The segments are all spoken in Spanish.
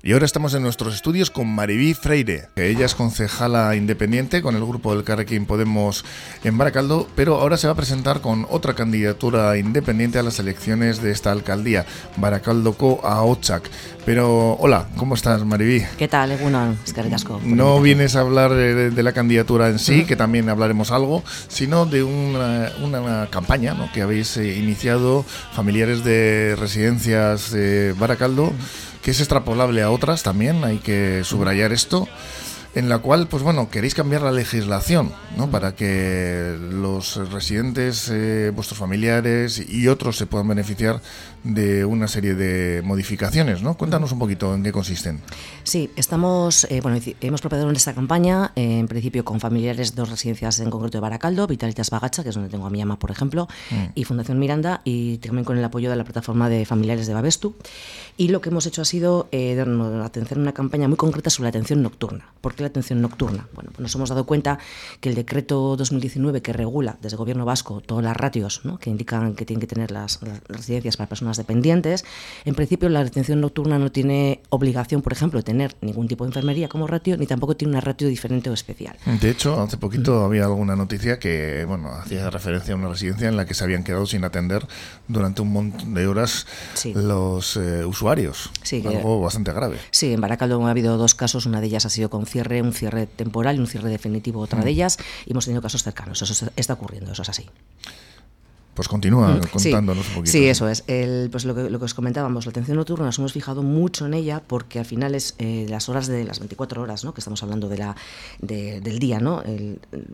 Y ahora estamos en nuestros estudios con Mariví Freire, que ella es concejala independiente con el grupo del Carrequín Podemos en Baracaldo, pero ahora se va a presentar con otra candidatura independiente a las elecciones de esta alcaldía, Baracaldo Co a Ochac. Pero hola, ¿cómo estás Mariví? ¿Qué tal, Egunon? Es que. No vienes a hablar de, de la candidatura en sí, que también hablaremos algo, sino de una, una campaña ¿no? que habéis eh, iniciado familiares de residencias de Baracaldo que es extrapolable a otras también, hay que subrayar esto, en la cual, pues bueno, queréis cambiar la legislación, ¿no? Para que los residentes, eh, vuestros familiares y otros se puedan beneficiar de una serie de modificaciones, ¿no? Cuéntanos un poquito en qué consisten. Sí, estamos, eh, bueno, hemos preparado esta campaña, eh, en principio con familiares de dos residencias en concreto de Baracaldo, Vitalitas Bagacha, que es donde tengo a mi ama, por ejemplo, mm. y Fundación Miranda, y también con el apoyo de la plataforma de familiares de Babestu. Y lo que hemos hecho ha sido eh, a una campaña muy concreta sobre la atención nocturna. ¿Por qué la atención nocturna? Bueno, pues nos hemos dado cuenta que el decreto 2019 que regula desde el gobierno vasco todas las ratios ¿no? que indican que tienen que tener las, las residencias para personas dependientes, en principio la atención nocturna no tiene obligación, por ejemplo, de tener ningún tipo de enfermería como ratio, ni tampoco tiene una ratio diferente o especial. De hecho, hace poquito había alguna noticia que bueno, hacía referencia a una residencia en la que se habían quedado sin atender durante un montón de horas los eh, usuarios. Sí, algo bastante grave. Sí, en Baracaldo ha habido dos casos, una de ellas ha sido con cierre, un cierre temporal y un cierre definitivo otra mm. de ellas, y hemos tenido casos cercanos, eso está ocurriendo, eso es así. Pues continúa mm, contándonos un poquito. Sí, eso es. El, pues lo que, lo que os comentábamos, la atención nocturna nos hemos fijado mucho en ella porque al final es eh, las horas de las 24 horas, ¿no? que estamos hablando de la, del día, ¿no?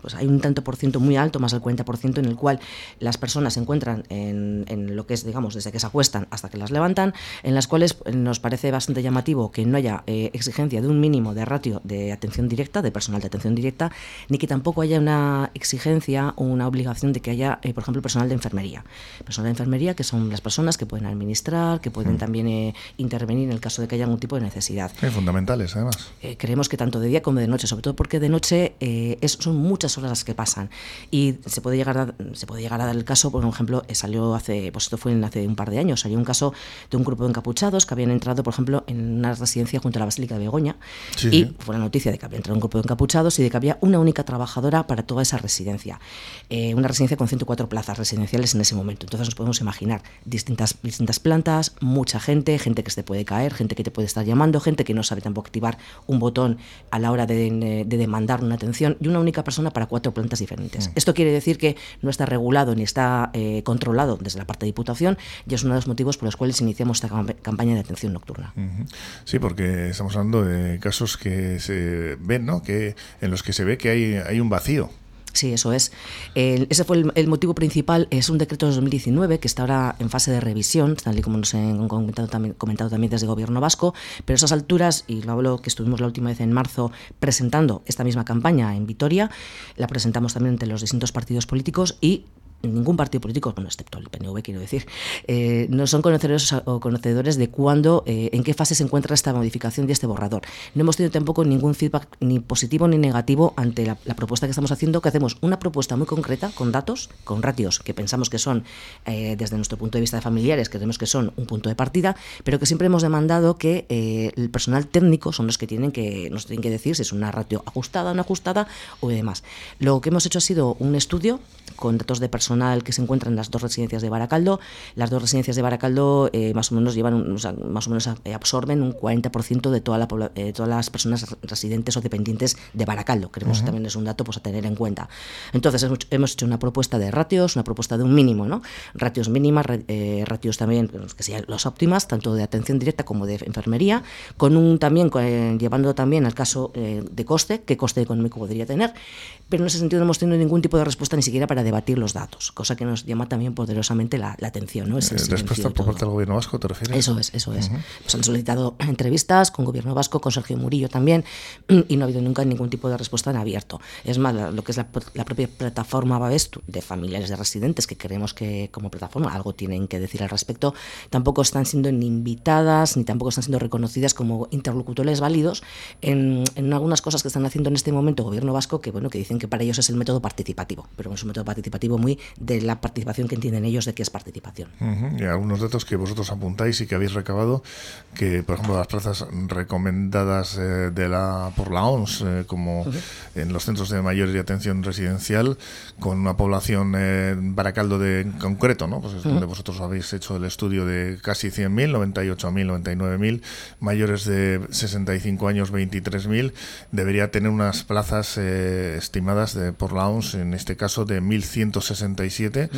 pues hay un tanto por ciento muy alto, más del 40%, en el cual las personas se encuentran en, en, lo que es, digamos, desde que se acuestan hasta que las levantan, en las cuales nos parece bastante llamativo que no haya eh, exigencia de un mínimo de ratio de atención directa, de personal de atención directa, ni que tampoco haya una exigencia o una obligación de que haya, eh, por ejemplo, personal de enfermedad enfermería. Personal de enfermería que son las personas que pueden administrar, que pueden mm. también eh, intervenir en el caso de que haya algún tipo de necesidad. fundamentales, además. Eh, creemos que tanto de día como de noche, sobre todo porque de noche eh, es, son muchas horas las que pasan. Y se puede llegar a, se puede llegar a dar el caso, por ejemplo, salió hace, pues esto fue hace un par de años, salió un caso de un grupo de encapuchados que habían entrado, por ejemplo, en una residencia junto a la Basílica de Begoña. y fue la noticia de que había entrado un grupo de encapuchados y de que había una única trabajadora para toda esa residencia. una residencia con 104 plazas residenciales en ese momento. Entonces nos podemos imaginar distintas, distintas plantas, mucha gente, gente que se te puede caer, gente que te puede estar llamando, gente que no sabe tampoco activar un botón a la hora de, demandar una atención y una única persona para cuatro plantas diferentes. Mm. Esto quiere decir que no está regulado ni está eh, controlado desde la parte de Diputación y es uno de los motivos por los cuales iniciamos esta campaña de atención nocturna. Sí, porque estamos hablando de casos que se ven, ¿no? que, en los que se ve que hay, hay un vacío Sí, eso es. ese fue el, motivo principal. Es un decreto de 2019 que está ahora en fase de revisión, tal y como nos han comentado también, comentado también desde el Gobierno vasco. Pero a esas alturas, y lo hablo que estuvimos la última vez en marzo presentando esta misma campaña en Vitoria, la presentamos también entre los distintos partidos políticos y ningún partido político, bueno, excepto el PNV, quiero decir, eh, no son conocedores o conocedores de cuándo, eh, en qué fase se encuentra esta modificación de este borrador. No hemos tenido tampoco ningún feedback ni positivo ni negativo ante la, propuesta que estamos haciendo, que hacemos una propuesta muy concreta, con datos, con ratios que pensamos que son, eh, desde nuestro punto de vista de familiares, creemos que son un punto de partida, pero que siempre hemos demandado que el personal técnico son los que tienen que nos tienen que decir si es una ratio ajustada no ajustada o demás. Lo que hemos hecho ha sido un estudio con datos de personal que se encuentra en las dos residencias de Baracaldo. Las dos residencias de Baracaldo eh, más o menos llevan, más o menos eh, absorben un 40% de toda la, eh, todas las personas residentes o dependientes de Baracaldo. Creemos que también es un dato pues, a tener en cuenta. Entonces hemos hecho una propuesta de ratios, una propuesta de un mínimo, ¿no? Ratios mínimas, ratios también pues, que sean las óptimas, tanto de atención directa como de enfermería, con un también llevando también al caso de coste, qué coste económico podría tener, pero en ese sentido no hemos tenido ningún tipo de respuesta ni siquiera para debatir los datos cosa que nos llama también poderosamente la, atención. ¿no? Es eh, ¿Respuesta por parte del Gobierno vasco, te refieres? Eso es, eso es. Pues han solicitado entrevistas con Gobierno vasco, con Sergio Murillo también, y no ha habido nunca ningún tipo de respuesta en abierto. Es más, lo que es la, propia plataforma Babestu de familiares de residentes, que creemos que como plataforma algo tienen que decir al respecto, tampoco están siendo ni invitadas, ni tampoco están siendo reconocidas como interlocutores válidos en, en algunas cosas que están haciendo en este momento Gobierno vasco, que bueno, que dicen que para ellos es el método participativo, pero es un método participativo muy de la participación que entienden ellos de qué es participación. Y algunos datos que vosotros apuntáis y que habéis recabado, que por ejemplo las plazas recomendadas eh, de la por la OMS, eh, como en los centros de mayores y atención residencial, con una población en Baracaldo de en concreto, ¿no? Pues es donde vosotros habéis hecho el estudio de casi 100.000, 98.000, 99.000, mayores de 65 años 23.000, debería tener unas plazas eh, estimadas de, por la OMS, en este caso de 1.167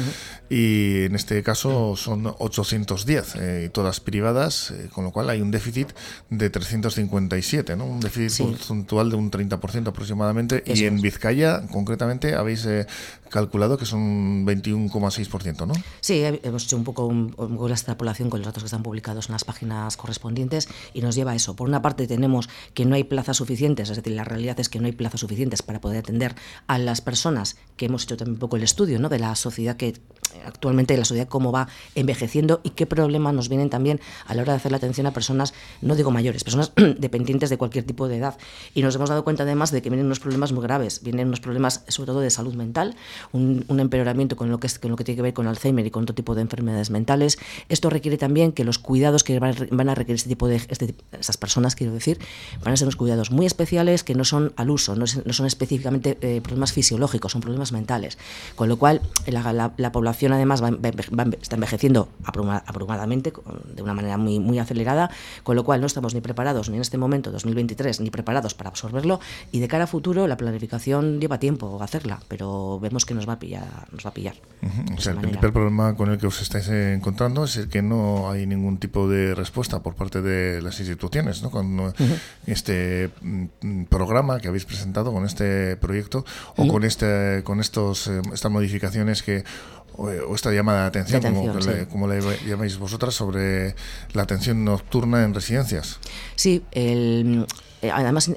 y en este caso son 810, eh, todas privadas, eh, con lo cual hay un déficit de 357, ¿no? un déficit puntual de un 30% aproximadamente y en Vizcaya concretamente habéis calculado que son 21,6%, ¿no? Sí, hemos hecho un poco un, la extrapolación con los datos que están publicados en las páginas correspondientes y nos lleva a eso. Por una parte tenemos que no hay plazas suficientes, es decir, la realidad es que no hay plazas suficientes para poder atender a las personas, que hemos hecho también un poco el estudio ¿no? de la sociedad que actualmente la sociedad cómo va envejeciendo y qué problemas nos vienen también a la hora de hacer la atención a personas, no digo mayores, personas dependientes de cualquier tipo de edad. Y nos hemos dado cuenta además de que vienen unos problemas muy graves, vienen unos problemas sobre todo de salud mental, un, empeoramiento con lo, que es, con lo que tiene que ver con Alzheimer y con otro tipo de enfermedades mentales. Esto requiere también que los cuidados que van, a requerir este tipo de este, estas personas, quiero decir, van a ser unos cuidados muy especiales que no son al uso, no, son específicamente eh, problemas fisiológicos, son problemas mentales. Con lo cual, la, la población además está envejeciendo abrumadamente, de una manera muy, muy acelerada, con lo cual no estamos ni preparados ni en este momento, 2023, ni preparados para absorberlo y de cara a futuro la planificación lleva tiempo hacerla, pero vemos que nos va a pillar. Nos va a pillar o sea, el principal problema con el que os estáis encontrando es el que no hay ningún tipo de respuesta por parte de las instituciones, ¿no? Con este mm, programa que habéis presentado, con este proyecto o con este con estos eh, estas modificaciones que o, esta llamada de atención, como, le, llamáis vosotras, sobre la atención nocturna en residencias. Sí, el, eh, además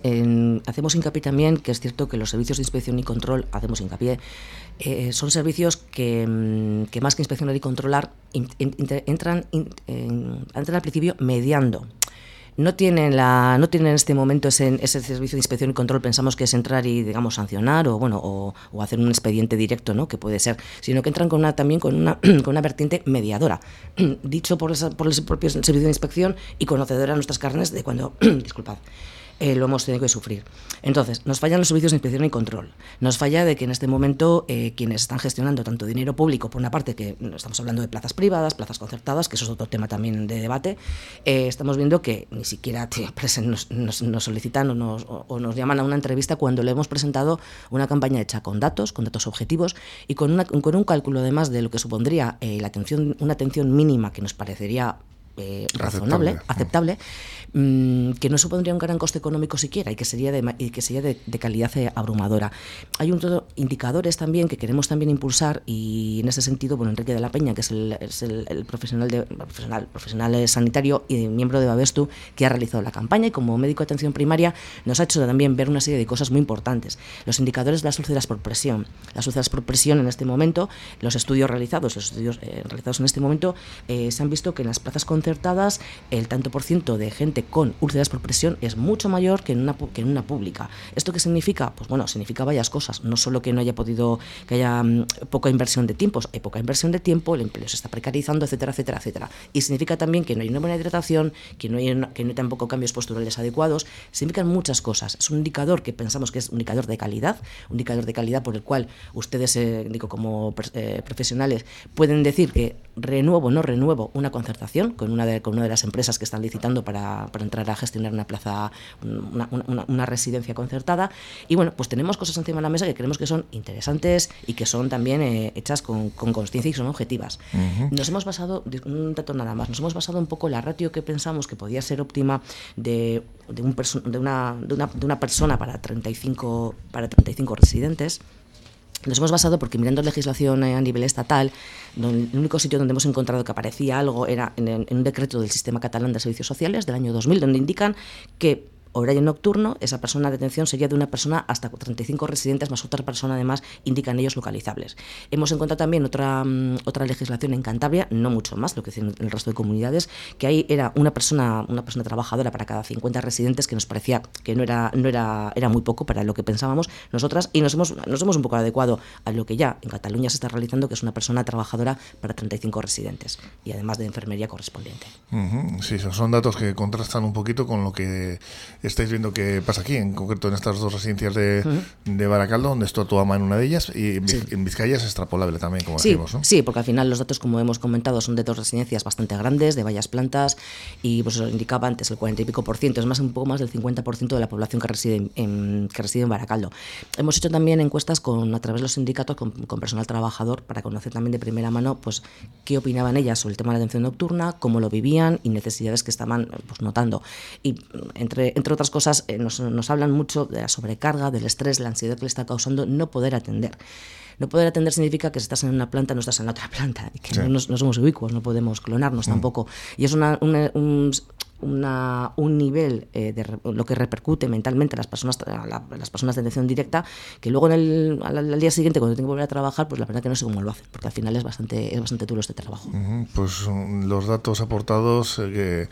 hacemos hincapié también que es cierto que los servicios de inspección y control, hacemos hincapié, eh, son servicios que, mm, que, más que inspeccionar y controlar, entran, entran al principio mediando. No tienen la no tienen en este momento ese, servicio de inspección y control pensamos que es entrar y digamos sancionar o bueno o, hacer un expediente directo no que puede ser sino que entran con una también con una con una vertiente mediadora. Dicho por, por el propio servicio de inspección y conocedora de nuestras carnes de cuando disculpad eh, lo hemos tenido que sufrir. Entonces, nos fallan los servicios de inspección y control. Nos falla de que en este momento eh, quienes están gestionando tanto dinero público, por una parte, que estamos hablando de plazas privadas, plazas concertadas, que eso es otro tema también de debate, eh, estamos viendo que ni siquiera nos, solicitan o nos, llaman a una entrevista cuando le hemos presentado una campaña hecha con datos, con datos objetivos y con un cálculo además de lo que supondría la atención, una atención mínima que nos parecería razonable, aceptable, mm, que no supondría un gran coste económico siquiera y que sería de, y que sería de, calidad eh, abrumadora. Hay un indicadores también que queremos también impulsar y en ese sentido, bueno, Enrique de la Peña, que es el, profesional, de, profesional, profesional sanitario y miembro de Babestu, que ha realizado la campaña y como médico de atención primaria nos ha hecho también ver una serie de cosas muy importantes. Los indicadores de las úlceras por presión. Las úlceras por presión en este momento, los estudios realizados, los estudios eh, realizados en este momento, eh, se han visto que en las plazas con el tanto por ciento de gente con úlceras por presión es mucho mayor que en una, que en una pública. ¿Esto qué significa? Pues bueno, significa varias cosas. No solo que no haya podido, que haya mm, poca inversión de tiempos, hay poca inversión de tiempo, el empleo se está precarizando, etcétera, etcétera, etcétera. Y significa también que no hay una buena hidratación, que no hay, que no hay tampoco cambios posturales adecuados. Significan muchas cosas. Es un indicador que pensamos que es un indicador de calidad, un indicador de calidad por el cual ustedes, eh, digo, como eh, profesionales, pueden decir que renuevo o no renuevo una concertación con una con una de las empresas que están licitando para, para entrar a gestionar una plaza, una, una, residencia concertada. Y bueno, pues tenemos cosas encima de la mesa que creemos que son interesantes y que son también eh, hechas con, con conciencia y son objetivas. Nos hemos basado, un dato nada más, nos hemos basado un poco en la ratio que pensamos que podía ser óptima de, de, un de, una, de, una, de una persona para 35, para 35 residentes. Nos hemos basado porque mirando legislación a nivel estatal, el único sitio donde hemos encontrado que aparecía algo era en, un decreto del Sistema Catalán de Servicios Sociales del año 2000, donde indican que horario nocturno, esa persona de atención sería de una persona hasta 35 residentes más otra persona además indican ellos localizables. Hemos encontrado también otra, mm, otra legislación en Cantabria, no mucho más, lo que dicen el resto de comunidades, que ahí era una persona, una persona trabajadora para cada 50 residentes, que nos parecía que no era, no era, era muy poco para lo que pensábamos nosotras, y nos hemos, nos hemos un poco adecuado a lo que ya en Cataluña se está realizando, que es una persona trabajadora para 35 residentes, y además de enfermería correspondiente. Sí, son datos que contrastan un poquito con lo que estáis viendo que pasa aquí, en concreto en estas dos residencias de, de Baracaldo, donde está tu ama en una de ellas, y en Vizcaya es extrapolable también, como sí, decimos, ¿no? Sí, porque al final los datos, como hemos comentado, son de dos residencias bastante grandes, de varias plantas, y pues os indicaba antes el 40 y pico por ciento, es más un poco más del 50% de la población que reside en, que reside en Baracaldo. Hemos hecho también encuestas con, a través de los sindicatos con, personal trabajador para conocer también de primera mano pues, qué opinaban ellas sobre el tema de la atención nocturna, cómo lo vivían y necesidades que estaban pues, notando. Y entre, entre otras cosas, eh, nos, nos hablan mucho de la sobrecarga, del estrés, la ansiedad que le está causando no poder atender. No poder atender significa que si estás en una planta no estás en la otra planta, y que no, somos ubicuos, no podemos clonarnos mm. tampoco. Y es una, un, una, un nivel eh, de lo que repercute mentalmente a las personas, las personas de atención directa, que luego en el, al, día siguiente, cuando tengo que volver a trabajar, pues la verdad que no sé cómo lo hacen, porque al final es bastante, es bastante duro este trabajo. Pues mm, los datos aportados eh, que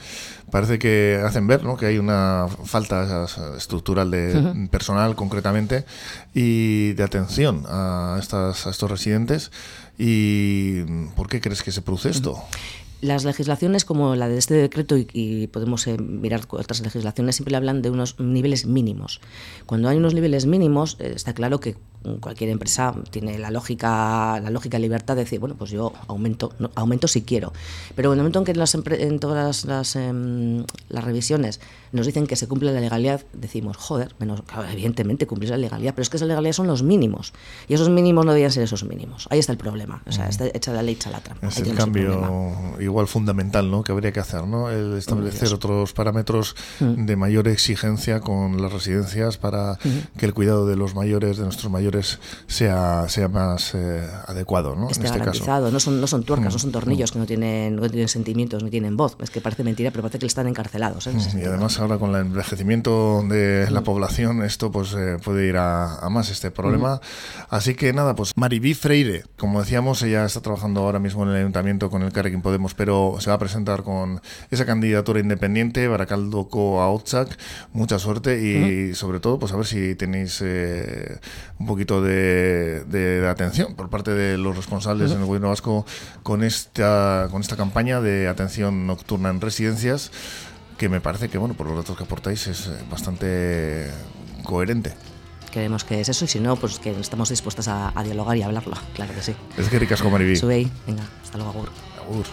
parece que hacen ver ¿no? que hay una falta estructural de personal concretamente y de atención a, estas, a estos residentes. ¿Y por qué crees que se produce esto? Las legislaciones como la de este decreto y, podemos eh, mirar otras legislaciones siempre hablan de unos niveles mínimos. Cuando hay unos niveles mínimos eh, está claro que cualquier empresa tiene la lógica la lógica libertad de decir bueno pues yo aumento aumento si quiero pero en el momento en que en, las, en todas las, em, las, revisiones nos dicen que se cumple la legalidad decimos joder menos evidentemente cumplir la legalidad pero es que esa legalidad son los mínimos y esos mínimos no debían ser esos mínimos. Ahí está el problema. O sea está hecha la ley echa la trampa es el cambio igual fundamental ¿no? que habría que hacer no el establecer otros parámetros mm. de mayor exigencia con las residencias para que el cuidado de los mayores de nuestros mayores sea, sea más eh, adecuado, ¿no? en este caso. No son, no son tuercas, no son mm. tornillos que no tienen, no tienen sentimientos, no tienen voz. Es que parece mentira, pero parece que están encarcelados. ¿eh? Mm, y además ahora con el envejecimiento de la mm. población, esto pues eh, puede ir a, más este problema. Así que nada, pues Maribí Freire, como decíamos, ella está trabajando ahora mismo en el ayuntamiento con el Carrequín Podemos, pero se va a presentar con esa candidatura independiente, Baracaldo Co Outzak. Mucha suerte y sobre todo, pues a ver si tenéis un poquito poquito de, atención por parte de los responsables en el gobierno vasco con esta, con esta campaña de atención nocturna en residencias, que me parece que, bueno, por los datos que aportáis, es eh, bastante coherente. Creemos que es eso y si no, pues que estamos dispuestas a, dialogar y hablarlo, claro que sí. Es que ricas como Sube ahí, venga, hasta luego, agur. Agur.